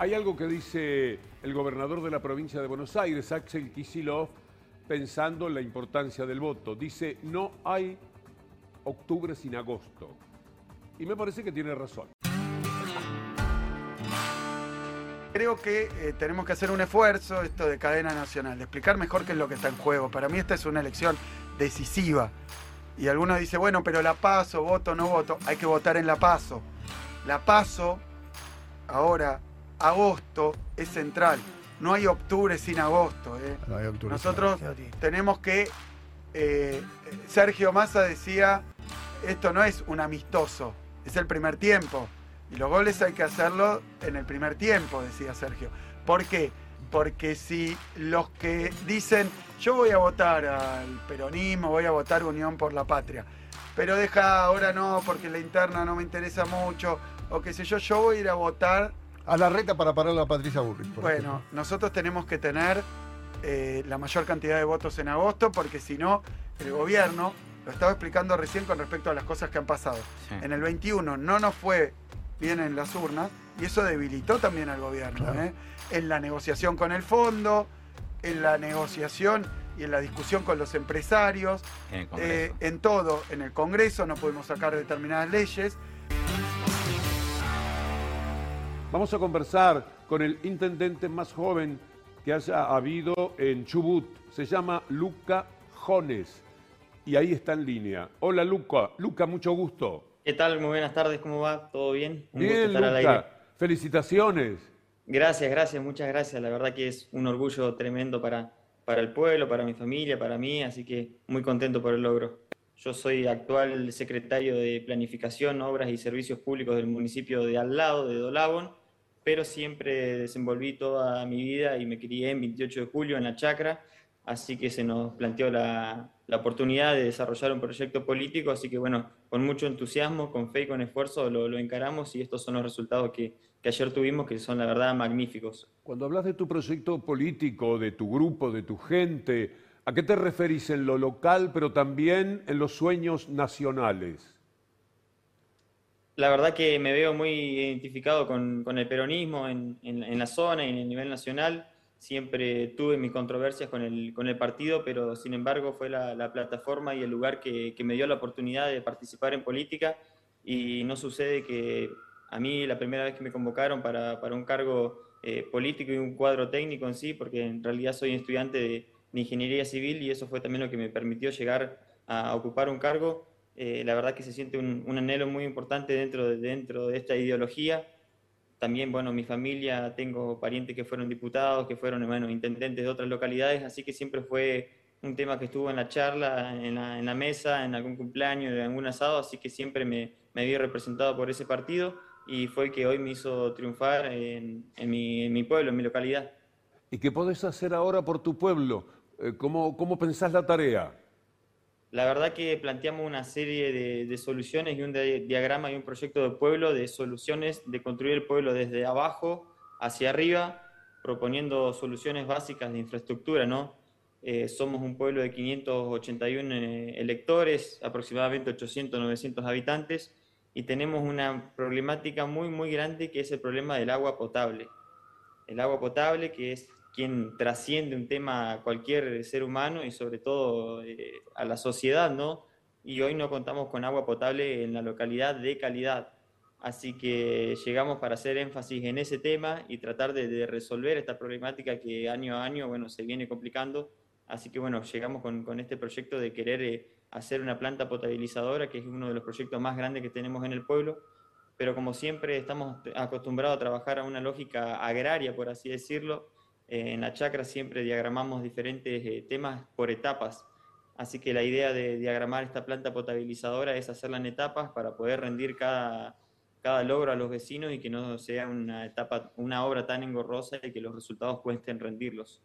Hay algo que dice el gobernador de la provincia de Buenos Aires, Axel Kicillof, pensando en la importancia del voto. Dice, no hay octubre sin agosto. Y me parece que tiene razón. Creo que eh, tenemos que hacer un esfuerzo, esto de cadena nacional, de explicar mejor qué es lo que está en juego. Para mí esta es una elección decisiva. Y algunos dicen, bueno, pero la paso, voto, no voto. Hay que votar en la paso. La paso, ahora, agosto, es central. No hay octubre sin agosto. ¿eh? No hay octubre Nosotros sin tenemos que... eh, Sergio Massa decía, esto no es un amistoso, es el primer tiempo. Y los goles hay que hacerlo en el primer tiempo, decía Sergio. ¿Por qué? Porque si los que dicen, yo voy a votar al peronismo, voy a votar Unión por la Patria, pero deja ahora no, porque la interna no me interesa mucho, o qué sé yo, yo voy a ir a votar A la reta para parar a Patricia Burris. bueno, ejemplo. nosotros tenemos que tener eh, la mayor cantidad de votos en agosto porque si no, el gobierno, lo estaba explicando recién con respecto a las cosas que han pasado. Sí. En el 21 no nos fue bien en las urnas y eso debilitó también al gobierno. Claro. ¿eh? En la negociación con el fondo, en la negociación y en la discusión con los empresarios, En eh, en todo, en el Congreso no pudimos sacar determinadas leyes. Vamos a conversar con el intendente más joven que haya habido en Chubut. Se llama Luca Jones. Y ahí está en línea. Hola Luca. Luca, mucho gusto. ¿Qué tal? Muy buenas tardes, ¿cómo va? ¿Todo bien? Un gusto Bien, estar al aire. Luca. Felicitaciones. Gracias, gracias, muchas gracias. La verdad que es un orgullo tremendo para, para el pueblo, para mi familia, para mí, así que muy contento por el logro. Yo soy actual secretario de Planificación, Obras y Servicios Públicos del municipio de al lado, de Dolabón, pero siempre desenvolví toda mi vida y me crié en 28 de julio en la chacra, así que se nos planteó la, oportunidad de desarrollar un proyecto político, así que bueno, con mucho entusiasmo, con fe y con esfuerzo lo, lo encaramos y estos son los resultados que, que ayer tuvimos, que son la verdad magníficos. Cuando hablas de tu proyecto político, de tu grupo, de tu gente, ¿a qué te referís en lo local, pero también en los sueños nacionales? La verdad que me veo muy identificado con, con el peronismo en, en- en la zona y en el nivel nacional. Siempre tuve mis controversias con el, con el partido, pero sin embargo fue la, la plataforma y el lugar que, que me dio la oportunidad de participar en política. Y no sucede que a mí la primera vez que me convocaron para, para un cargo eh, político y un cuadro técnico en sí, porque en realidad soy estudiante de, de ingeniería civil y eso fue también lo que me permitió llegar a ocupar un cargo. Eh, la verdad que se siente un, un anhelo muy importante dentro de, dentro de esta ideología. También, bueno, mi familia, tengo parientes que fueron diputados, que fueron, bueno, intendentes de otras localidades, así que siempre fue un tema que estuvo en la charla, en la, en la mesa, en algún cumpleaños, en algún asado, así que siempre me, me vi representado por ese partido y fue el que hoy me hizo triunfar en, en mi, en mi pueblo, en mi localidad. ¿Y qué podés hacer ahora por tu pueblo? Eh, ¿Cómo, cómo pensás la tarea? La verdad que planteamos una serie de, soluciones y un di- diagrama y un proyecto de pueblo de soluciones de construir el pueblo desde abajo hacia arriba, proponiendo soluciones básicas de infraestructura, ¿no? Eh, somos un pueblo de 581 eh, electores, aproximadamente 800, 900 habitantes, y tenemos una problemática muy, muy grande que es el problema del agua potable. El agua potable, que es quien trasciende un tema a cualquier ser humano y sobre todo eh, a la sociedad, ¿no? Y hoy no contamos con agua potable en la localidad de calidad. Así que llegamos para hacer énfasis en ese tema y tratar de, de resolver esta problemática que año a año, bueno, se viene complicando. Así que bueno, llegamos con, con este proyecto de querer eh, hacer una planta potabilizadora, que es uno de los proyectos más grandes que tenemos en el pueblo. Pero como siempre estamos acostumbrados a trabajar a una lógica agraria, por así decirlo, eh, en la chacra siempre diagramamos diferentes eh, temas por etapas. Así que la idea de diagramar esta planta potabilizadora es hacerla en etapas para poder rendir cada, cada logro a los vecinos y que no sea una etapa, una obra tan engorrosa y que los resultados cuesten rendirlos.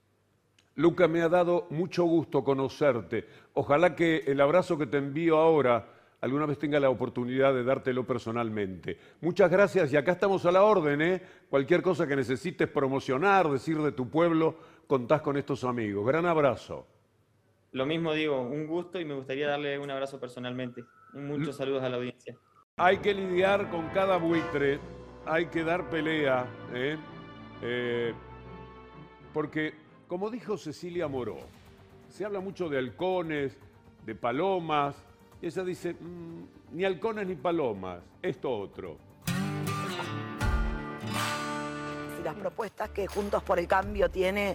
Luca, me ha dado mucho gusto conocerte. Ojalá que el abrazo que te envío ahora alguna vez tenga la oportunidad de dártelo personalmente. Muchas gracias y acá estamos a la orden, ¿eh? Cualquier cosa que necesites promocionar, decir de tu pueblo, contás con estos amigos. Gran abrazo. Lo mismo digo, un gusto y me gustaría darle un abrazo personalmente. Muchos saludos a la audiencia. Hay que lidiar con cada buitre, hay que dar pelea, ¿eh? Eh, porque, como dijo Cecilia Moró, se habla mucho de halcones, de palomas, y ella dice, "Mm, ni halcones ni palomas, esto otro. y las propuestas que Juntos por el Cambio tiene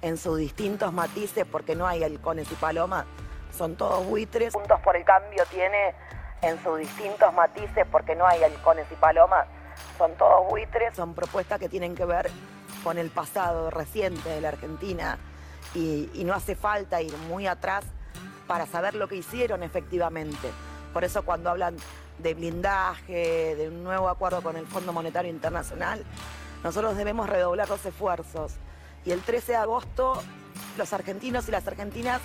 en sus distintos matices, porque no hay halcones y palomas, son todos buitres. Juntos por el Cambio tiene en sus distintos matices, porque no hay halcones y palomas, son todos buitres. Son propuestas que tienen que ver con el pasado reciente de la Argentina y no hace falta ir muy atrás para saber lo que hicieron efectivamente. Por eso cuando hablan de blindaje, de un nuevo acuerdo con el Fondo Monetario Internacional, nosotros debemos redoblar los esfuerzos. Y el 13 de agosto los argentinos y las argentinas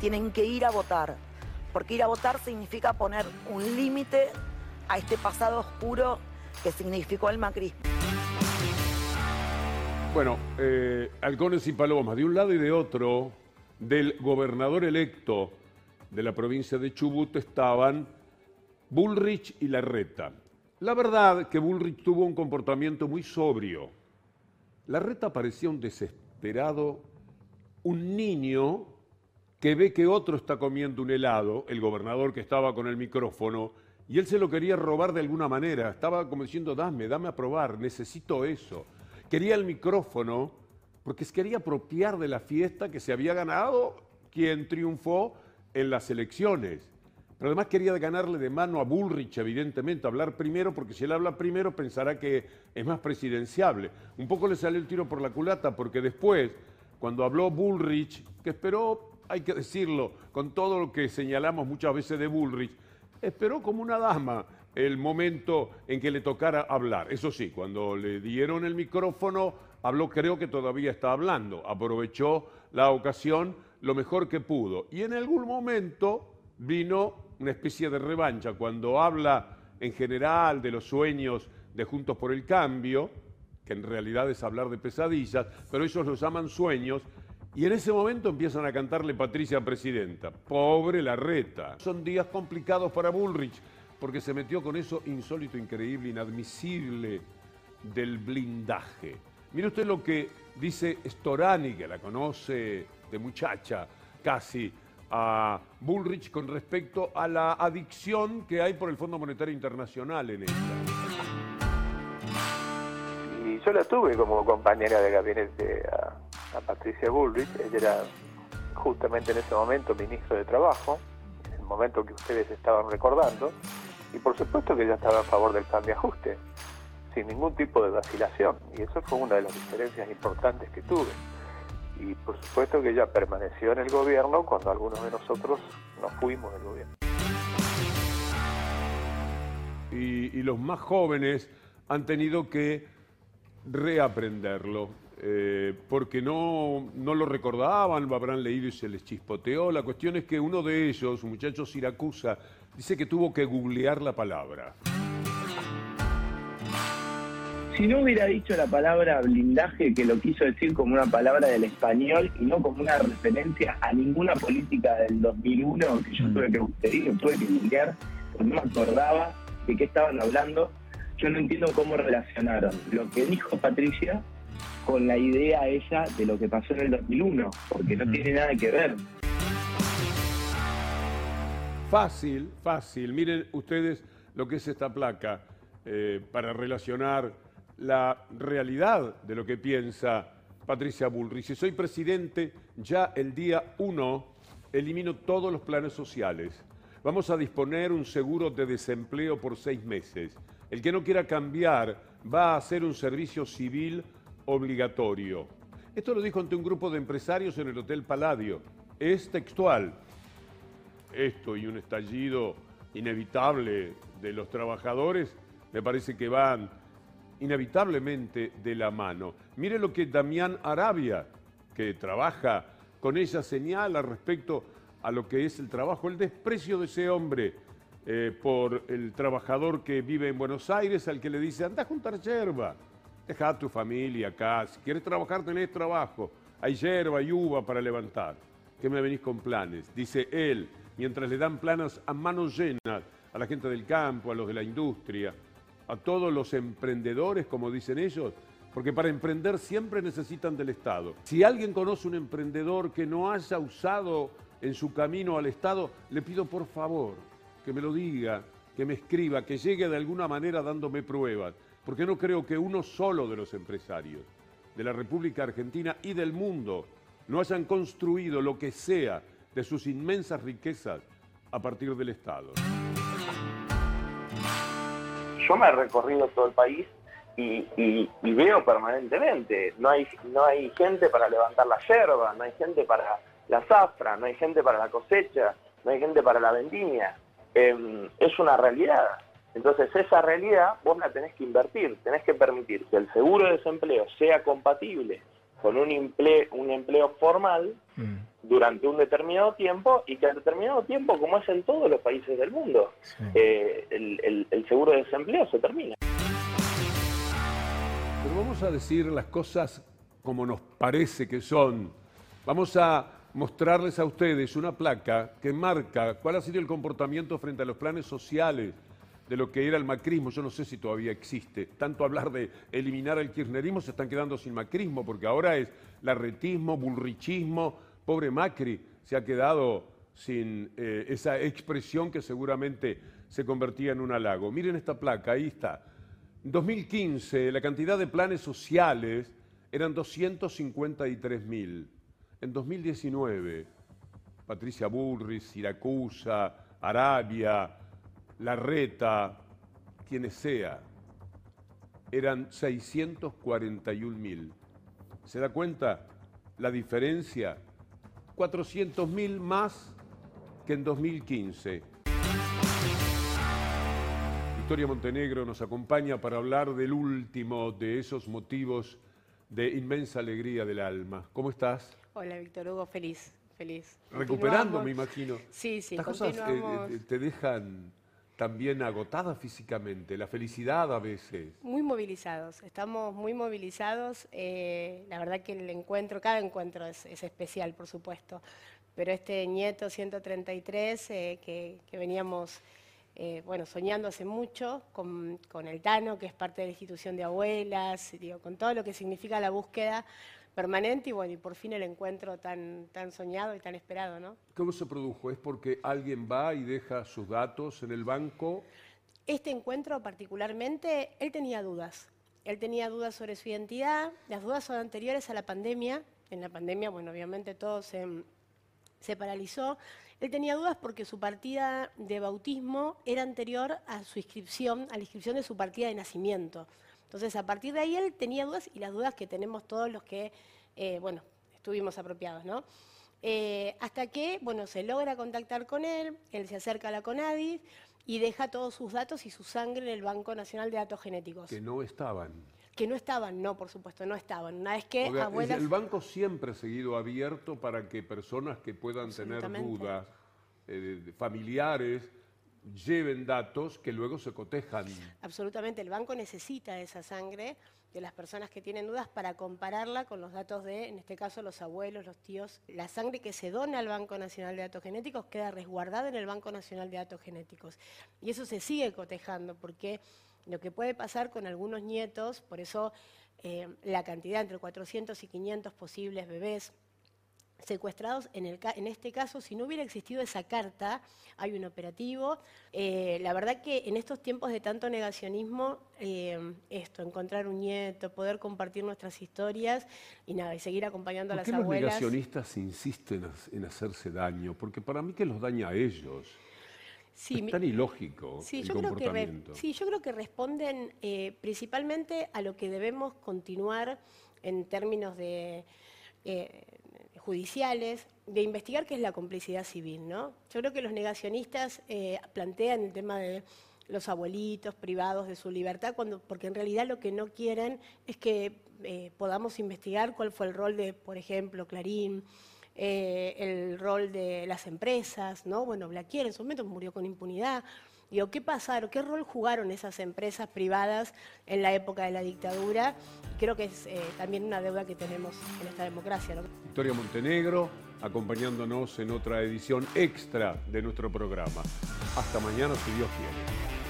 tienen que ir a votar, porque ir a votar significa poner un límite a este pasado oscuro que significó el macrismo. Bueno, eh, halcones y palomas, de un lado y de otro, del gobernador electo de la provincia de Chubut estaban Bullrich y Larreta. La verdad que Bullrich tuvo un comportamiento muy sobrio. Larreta parecía un desesperado, un niño que ve que otro está comiendo un helado, el gobernador que estaba con el micrófono, y él se lo quería robar de alguna manera. Estaba como diciendo, dame, dame a probar, necesito eso. Quería el micrófono porque quería apropiar de la fiesta que se había ganado quien triunfó en las elecciones. Pero además quería ganarle de mano a Bullrich, evidentemente, hablar primero, porque si él habla primero pensará que es más presidenciable. Un poco le salió el tiro por la culata, porque después, cuando habló Bullrich, que esperó, hay que decirlo, con todo lo que señalamos muchas veces de Bullrich, esperó como una dama el momento en que le tocara hablar. Eso sí, cuando le dieron el micrófono, habló, creo que todavía está hablando, aprovechó la ocasión lo mejor que pudo. Y en algún momento vino una especie de revancha, cuando habla en general de los sueños de Juntos por el Cambio, que en realidad es hablar de pesadillas, pero ellos los llaman sueños, y en ese momento empiezan a cantarle Patricia Presidenta. Pobre la reta. Son días complicados para Bullrich, porque se metió con eso insólito, increíble, inadmisible del blindaje. Mire usted lo que dice Storani, que la conoce de muchacha casi, a Bullrich con respecto a la adicción que hay por el Fondo Monetario Internacional en ella. Y yo la tuve como compañera de gabinete a, a Patricia Bullrich. Ella era justamente en ese momento ministro de Trabajo, en el momento que ustedes estaban recordando. Y por supuesto que ella estaba a favor del plan de ajuste, sin ningún tipo de vacilación. Y eso fue una de las diferencias importantes que tuve. Y por supuesto que ella permaneció en el gobierno cuando algunos de nosotros nos fuimos del gobierno. y, los más jóvenes han tenido que reaprenderlo, eh, porque no, no lo recordaban, lo habrán leído y se les chispoteó. La cuestión es que uno de ellos, un muchacho Siracusa, dice que tuvo que googlear la palabra. Si no hubiera dicho la palabra blindaje, que lo quiso decir como una palabra del español y no como una referencia a ninguna política del 2001, que yo tuve que pedir, tuve que googlear, porque no me acordaba de qué estaban hablando, yo no entiendo cómo relacionaron lo que dijo Patricia con la idea esa de lo que pasó en el 2001, porque no tiene nada que ver. Fácil, fácil. Miren ustedes lo que es esta placa eh, para relacionar la realidad de lo que piensa Patricia Bullrich. Si soy presidente, ya el día 1 elimino todos los planes sociales. Vamos a disponer un seguro de desempleo por seis meses. El que no quiera cambiar va a hacer un servicio civil obligatorio. Esto lo dijo ante un grupo de empresarios en el Hotel Palladio. Es textual. Esto y un estallido inevitable de los trabajadores me parece que van inevitablemente de la mano. Mire lo que Damián Arabia, que trabaja con ella, señala respecto a lo que es el trabajo, el desprecio de ese hombre eh, por el trabajador que vive en Buenos Aires, al que le dice, anda a juntar yerba, deja tu familia acá, si quieres trabajar tenés trabajo, hay yerba y uva para levantar, que me venís con planes, dice él, mientras le dan planos a manos llenas a la gente del campo, a los de la industria, a todos los emprendedores, como dicen ellos, porque para emprender siempre necesitan del Estado. Si alguien conoce un emprendedor que no haya usado en su camino al Estado, le pido por favor que me lo diga, que me escriba, que llegue de alguna manera dándome pruebas, porque no creo que uno solo de los empresarios de la República Argentina y del mundo no hayan construido lo que sea de sus inmensas riquezas a partir del Estado. Yo me he recorrido todo el país y, veo permanentemente, no hay, no hay gente para levantar la yerba, no hay gente para la zafra, no hay gente para la cosecha, no hay gente para la vendimia. Em, es una realidad. Entonces esa realidad vos la tenés que invertir, tenés que permitir que el seguro de desempleo sea compatible con un empleo, un empleo formal mm. durante un determinado tiempo y que al determinado tiempo, como es en todos los países del mundo, eh, el, seguro de desempleo se termina. Pero vamos a decir las cosas como nos parece que son. Vamos a mostrarles a ustedes una placa que marca cuál ha sido el comportamiento frente a los planes sociales de lo que era el macrismo. Yo no sé si todavía existe. Tanto hablar de eliminar el kirchnerismo se están quedando sin macrismo, porque ahora es larretismo, bullrichismo. Pobre Macri se ha quedado sin eh, esa expresión que seguramente se convertía en un halago. Miren esta placa, ahí está. En 2015 la cantidad de planes sociales eran 253 mil. En 2019, Patricia Burris, Siracusa, Arabia, Larreta, quienes sea, eran 641 mil. ¿Se da cuenta la diferencia? 400 mil más que en 2015. Victoria Montenegro nos acompaña para hablar del último de esos motivos de inmensa alegría del alma. ¿Cómo estás? Hola, Víctor Hugo, feliz, feliz. Recuperando, me imagino. Sí, sí, Las cosas eh, te dejan también agotada físicamente, la felicidad a veces. Muy movilizados, estamos muy movilizados. Eh, la verdad que el encuentro, cada encuentro es, especial, por supuesto, pero este nieto 133 eh, que, veníamos eh, bueno, soñando hace mucho con, el Tano, que es parte de la institución de abuelas, con todo lo que significa la búsqueda permanente y bueno, y por fin el encuentro tan, tan soñado y tan esperado, ¿no? ¿Cómo se produjo? ¿Es porque alguien va y deja sus datos en el banco? Este encuentro particularmente, él tenía dudas. Él tenía dudas sobre su identidad, las dudas son anteriores a la pandemia. En la pandemia, bueno, obviamente todo se, se paralizó. Él tenía dudas porque su partida de bautismo era anterior a su inscripción, a la inscripción de su partida de nacimiento. Entonces, a partir de ahí él tenía dudas y las dudas que tenemos todos los que, eh, bueno, estuvimos apropiados, ¿no? Eh, hasta que, bueno, se logra contactar con él, él se acerca a la CONADIS y deja todos sus datos y su sangre en el Banco Nacional de Datos Genéticos. Que no estaban. Que no estaban, no, por supuesto, no estaban. Una vez que El banco siempre ha seguido abierto para que personas que puedan tener dudas, eh, familiares, lleven datos que luego se cotejan. Absolutamente, el banco necesita esa sangre de las personas que tienen dudas para compararla con los datos de, en este caso, los abuelos, los tíos. La sangre que se dona al Banco Nacional de Datos Genéticos queda resguardada en el Banco Nacional de Datos Genéticos. Y eso se sigue cotejando, porque lo que puede pasar con algunos nietos, por eso eh, la cantidad entre 400 y 500 posibles bebés secuestrados. En, el, en este caso, si no hubiera existido esa carta, hay un operativo. Eh, la verdad que en estos tiempos de tanto negacionismo, eh, esto, encontrar un nieto, poder compartir nuestras historias y nada, y seguir acompañando a las qué abuelas. Los negacionistas insisten en hacerse daño, porque para mí que los daña a ellos. es tan ilógico sí, yo Creo que sí, yo creo que responden eh, principalmente a lo que debemos continuar en términos de judiciales, de investigar qué es la complicidad civil. ¿no? Yo creo que los negacionistas eh, plantean el tema de los abuelitos privados de su libertad, cuando, porque en realidad lo que no quieren es que eh, podamos investigar cuál fue el rol de, por ejemplo, Clarín, eh, el rol de las empresas, ¿no? Bueno, Blaquier en su momento murió con impunidad. Digo, ¿qué pasaron? ¿Qué rol jugaron esas empresas privadas en la época de la dictadura? Creo que es eh, también una deuda que tenemos en esta democracia. Victoria Montenegro, acompañándonos en otra edición extra de nuestro programa. Hasta mañana, si Dios quiere.